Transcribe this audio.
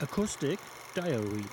Acoustic Diary.